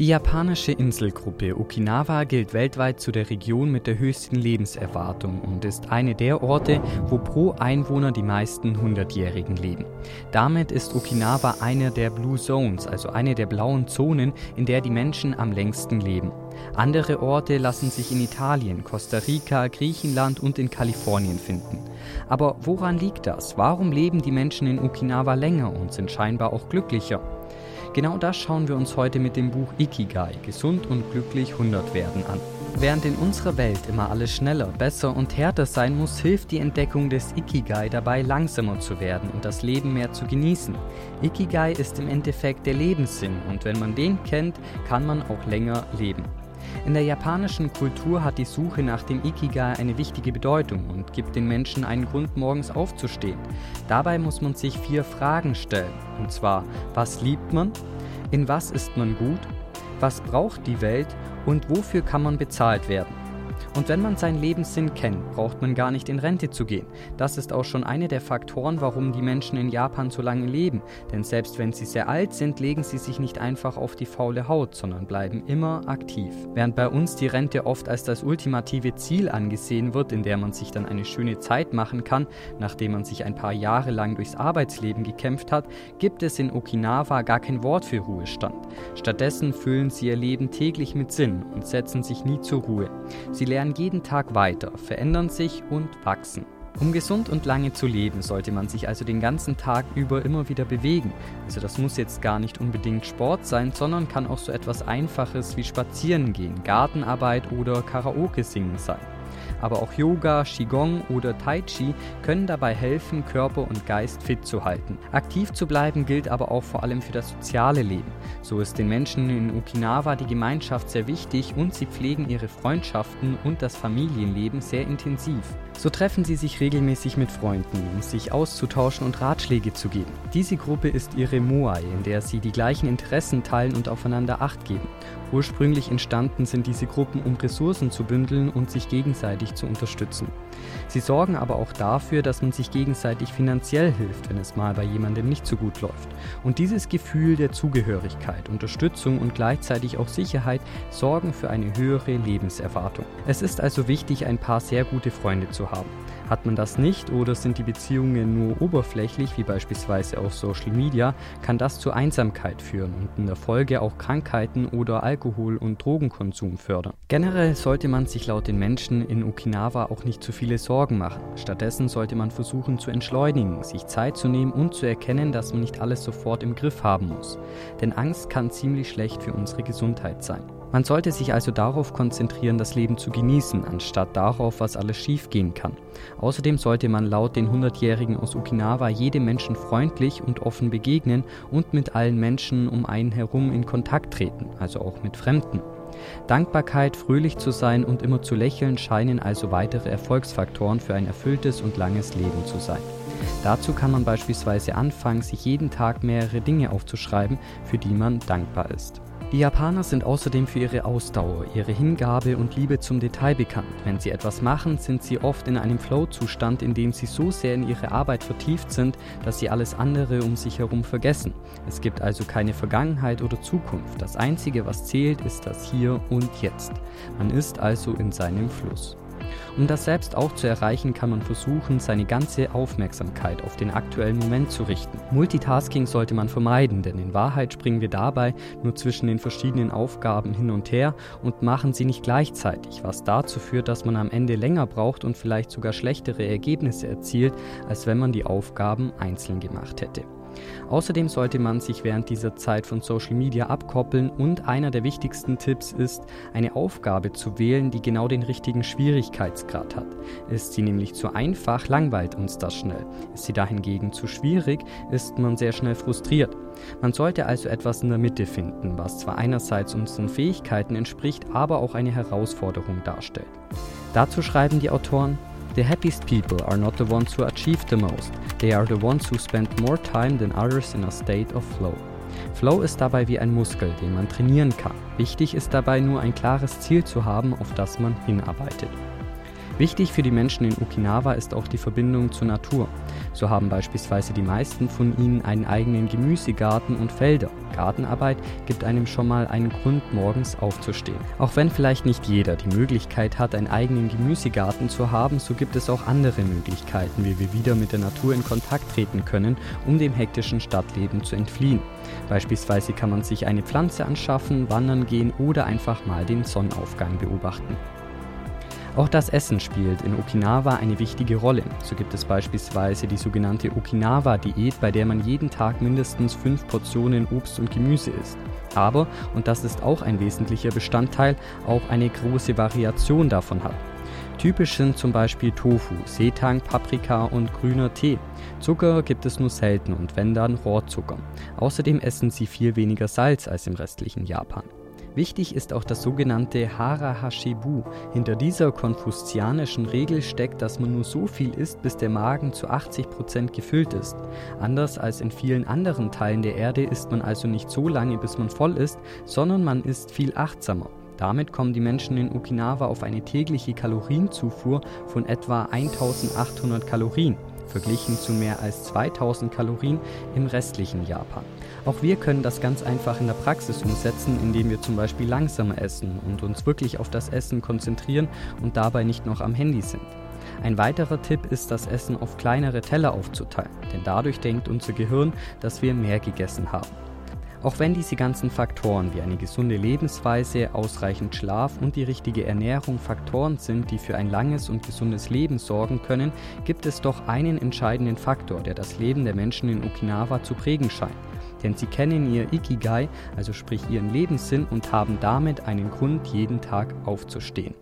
Die japanische Inselgruppe Okinawa gilt weltweit zu der Region mit der höchsten Lebenserwartung und ist eine der Orte, wo pro Einwohner die meisten Hundertjährigen leben. Damit ist Okinawa eine der Blue Zones, also eine der blauen Zonen, in der die Menschen am längsten leben. Andere Orte lassen sich in Italien, Costa Rica, Griechenland und in Kalifornien finden. Aber woran liegt das? Warum leben die Menschen in Okinawa länger und sind scheinbar auch glücklicher? Genau das schauen wir uns heute mit dem Buch Ikigai, Gesund und glücklich 100 werden an. Während in unserer Welt immer alles schneller, besser und härter sein muss, hilft die Entdeckung des Ikigai dabei, langsamer zu werden und das Leben mehr zu genießen. Ikigai ist im Endeffekt der Lebenssinn und wenn man den kennt, kann man auch länger leben. In der japanischen Kultur hat die Suche nach dem Ikigai eine wichtige Bedeutung und gibt den Menschen einen Grund, morgens aufzustehen. Dabei muss man sich vier Fragen stellen. Und zwar, was liebt man? In was ist man gut? Was braucht die Welt? Und wofür kann man bezahlt werden? Und wenn man seinen Lebenssinn kennt, braucht man gar nicht in Rente zu gehen. Das ist auch schon eine der Faktoren, warum die Menschen in Japan so lange leben. Denn selbst wenn sie sehr alt sind, legen sie sich nicht einfach auf die faule Haut, sondern bleiben immer aktiv. Während bei uns die Rente oft als das ultimative Ziel angesehen wird, in der man sich dann eine schöne Zeit machen kann, nachdem man sich ein paar Jahre lang durchs Arbeitsleben gekämpft hat, gibt es in Okinawa gar kein Wort für Ruhestand. Stattdessen füllen sie ihr Leben täglich mit Sinn und setzen sich nie zur Ruhe. Sie lernen lernen jeden Tag weiter, verändern sich und wachsen. Um gesund und lange zu leben, sollte man sich also den ganzen Tag über immer wieder bewegen. Also das muss jetzt gar nicht unbedingt Sport sein, sondern kann auch so etwas Einfaches wie Spazieren gehen, Gartenarbeit oder Karaoke singen sein. Aber auch Yoga, Qigong oder Tai Chi können dabei helfen, Körper und Geist fit zu halten. Aktiv zu bleiben gilt aber auch vor allem für das soziale Leben. So ist den Menschen in Okinawa die Gemeinschaft sehr wichtig und sie pflegen ihre Freundschaften und das Familienleben sehr intensiv. So treffen sie sich regelmäßig mit Freunden, um sich auszutauschen und Ratschläge zu geben. Diese Gruppe ist ihre Moai, in der sie die gleichen Interessen teilen und aufeinander Acht geben. Ursprünglich entstanden sind diese Gruppen, um Ressourcen zu bündeln und sich gegenseitig zu unterstützen. Sie sorgen aber auch dafür, dass man sich gegenseitig finanziell hilft, wenn es mal bei jemandem nicht so gut läuft. Und dieses Gefühl der Zugehörigkeit, Unterstützung und gleichzeitig auch Sicherheit sorgen für eine höhere Lebenserwartung. Es ist also wichtig, ein paar sehr gute Freunde zu haben. Hat man das nicht oder sind die Beziehungen nur oberflächlich, wie beispielsweise auf Social Media, kann das zu Einsamkeit führen und in der Folge auch Krankheiten oder Alkohol- und Drogenkonsum fördern. Generell sollte man sich laut den Menschen in Okinawa auch nicht zu viele Sorgen machen. Stattdessen sollte man versuchen zu entschleunigen, sich Zeit zu nehmen und zu erkennen, dass man nicht alles sofort im Griff haben muss. Denn Angst kann ziemlich schlecht für unsere Gesundheit sein. Man sollte sich also darauf konzentrieren, das Leben zu genießen, anstatt darauf, was alles schiefgehen kann. Außerdem sollte man laut den 100-Jährigen aus Okinawa jedem Menschen freundlich und offen begegnen und mit allen Menschen um einen herum in Kontakt treten, also auch mit Fremden. Dankbarkeit, fröhlich zu sein und immer zu lächeln scheinen also weitere Erfolgsfaktoren für ein erfülltes und langes Leben zu sein. Dazu kann man beispielsweise anfangen, sich jeden Tag mehrere Dinge aufzuschreiben, für die man dankbar ist. Die Japaner sind außerdem für ihre Ausdauer, ihre Hingabe und Liebe zum Detail bekannt. Wenn sie etwas machen, sind sie oft in einem Flow-Zustand, in dem sie so sehr in ihre Arbeit vertieft sind, dass sie alles andere um sich herum vergessen. Es gibt also keine Vergangenheit oder Zukunft. Das Einzige, was zählt, ist das Hier und Jetzt. Man ist also in seinem Fluss. Um das selbst auch zu erreichen, kann man versuchen, seine ganze Aufmerksamkeit auf den aktuellen Moment zu richten. Multitasking sollte man vermeiden, denn in Wahrheit springen wir dabei nur zwischen den verschiedenen Aufgaben hin und her und machen sie nicht gleichzeitig, was dazu führt, dass man am Ende länger braucht und vielleicht sogar schlechtere Ergebnisse erzielt, als wenn man die Aufgaben einzeln gemacht hätte. Außerdem sollte man sich während dieser Zeit von Social Media abkoppeln und einer der wichtigsten Tipps ist, eine Aufgabe zu wählen, die genau den richtigen Schwierigkeitsgrad hat. Ist sie nämlich zu einfach, langweilt uns das schnell. Ist sie dahingegen zu schwierig, ist man sehr schnell frustriert. Man sollte also etwas in der Mitte finden, was zwar einerseits unseren Fähigkeiten entspricht, aber auch eine Herausforderung darstellt. Dazu schreiben die Autoren, The happiest people are not the ones who achieve the most, they are the ones who spend more time than others in a state of flow. Flow ist dabei wie ein Muskel, den man trainieren kann. Wichtig ist dabei nur ein klares Ziel zu haben, auf das man hinarbeitet. Wichtig für die Menschen in Okinawa ist auch die Verbindung zur Natur. So haben beispielsweise die meisten von ihnen einen eigenen Gemüsegarten und Felder. Gartenarbeit gibt einem schon mal einen Grund, morgens aufzustehen. Auch wenn vielleicht nicht jeder die Möglichkeit hat, einen eigenen Gemüsegarten zu haben, so gibt es auch andere Möglichkeiten, wie wir wieder mit der Natur in Kontakt treten können, um dem hektischen Stadtleben zu entfliehen. Beispielsweise kann man sich eine Pflanze anschaffen, wandern gehen oder einfach mal den Sonnenaufgang beobachten. Auch das Essen spielt in Okinawa eine wichtige Rolle. So gibt es beispielsweise die sogenannte Okinawa-Diät, bei der man jeden Tag mindestens fünf Portionen Obst und Gemüse isst. Aber, und das ist auch ein wesentlicher Bestandteil, auch eine große Variation davon hat. Typisch sind zum Beispiel Tofu, Seetang, Paprika und grüner Tee. Zucker gibt es nur selten und wenn dann Rohrzucker. Außerdem essen sie viel weniger Salz als im restlichen Japan. Wichtig ist auch das sogenannte Hara Hashibu. Hinter dieser konfuzianischen Regel steckt, dass man nur so viel isst, bis der Magen zu 80 Prozent gefüllt ist. Anders als in vielen anderen Teilen der Erde isst man also nicht so lange, bis man voll ist, sondern man isst viel achtsamer. Damit kommen die Menschen in Okinawa auf eine tägliche Kalorienzufuhr von etwa 1800 Kalorien verglichen zu mehr als 2000 Kalorien im restlichen Japan. Auch wir können das ganz einfach in der Praxis umsetzen, indem wir zum Beispiel langsamer essen und uns wirklich auf das Essen konzentrieren und dabei nicht noch am Handy sind. Ein weiterer Tipp ist, das Essen auf kleinere Teller aufzuteilen, denn dadurch denkt unser Gehirn, dass wir mehr gegessen haben. Auch wenn diese ganzen Faktoren wie eine gesunde Lebensweise, ausreichend Schlaf und die richtige Ernährung Faktoren sind, die für ein langes und gesundes Leben sorgen können, gibt es doch einen entscheidenden Faktor, der das Leben der Menschen in Okinawa zu prägen scheint. Denn sie kennen ihr Ikigai, also sprich ihren Lebenssinn, und haben damit einen Grund, jeden Tag aufzustehen.